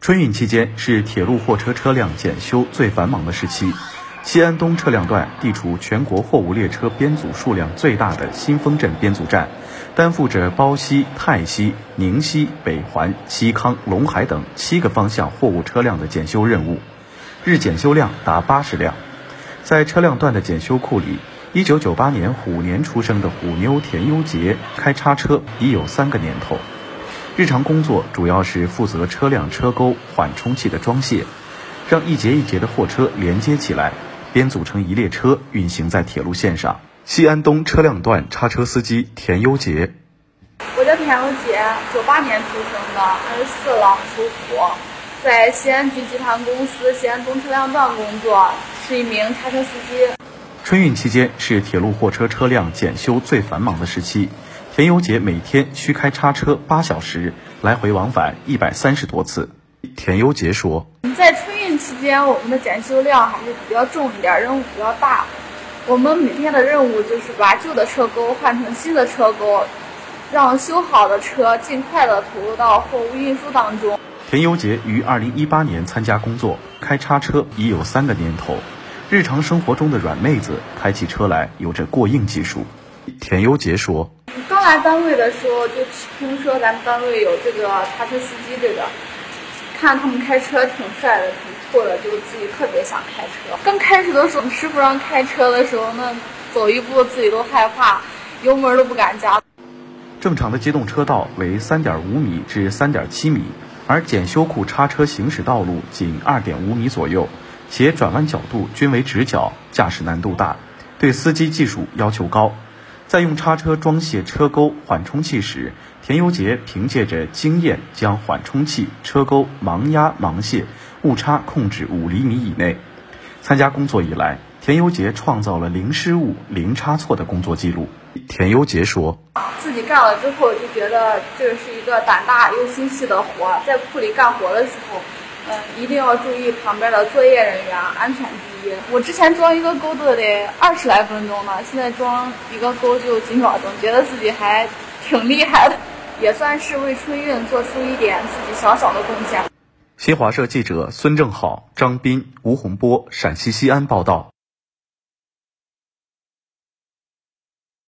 春运期间是铁路货车车辆检修最繁忙的时期。西安东车辆段地处全国货物列车编组数量最大的新丰镇编组站，担负着包西、泰西、宁西、北环、西康、陇海等七个方向货物车辆的检修任务，日检修量达八十辆。在车辆段的检修库里，一九九八年虎年出生的虎妞田优杰开叉车已有三个年头。日常工作主要是负责车辆车钩、缓冲器的装卸，让一节一节的货车连接起来。编组成一列车运行在铁路线上。西安东车辆段叉车司机田优杰，我叫田优杰，九八年出生的，二十四了，属虎，在西安局集团公司西安东车辆段工作，是一名叉车司机。春运期间是铁路货车车辆检修最繁忙的时期，田优杰每天需开叉车八小时，来回往返一百三十多次。田优杰说：“在春运期间，我们的检修量还是比较重一点，任务比较大。我们每天的任务就是把旧的车钩换成新的车钩，让修好的车尽快的投入到货物运输当中。”田优杰于二零一八年参加工作，开叉车已有三个年头。日常生活中的软妹子开起车来有着过硬技术。田优杰说：“刚来单位的时候就听说咱们单位有这个叉车司机这个。”看他们开车挺帅的，挺酷的，就自己特别想开车。刚开始的时候，师傅让开车的时候，那走一步自己都害怕，油门都不敢加。正常的机动车道为三点五米至三点七米，而检修库叉车行驶道路仅二点五米左右，且转弯角度均为直角，驾驶难度大，对司机技术要求高。在用叉车装卸车钩、缓冲器时，田优杰凭借着经验，将缓冲器、车钩盲压盲卸，误差控制五厘米以内。参加工作以来，田优杰创造了零失误、零差错的工作记录。田优杰说：“自己干了之后，就觉得这是一个胆大又心细的活，在库里干活的时候。”嗯，一定要注意旁边的作业人员，安全我之前装一个钩子得二十来分钟呢，现在装一个钩就几秒钟，觉得自己还挺厉害的，也算是为春运做出一点自己小小的贡献。新华社记者孙正好、张斌、吴洪波，陕西西安报道。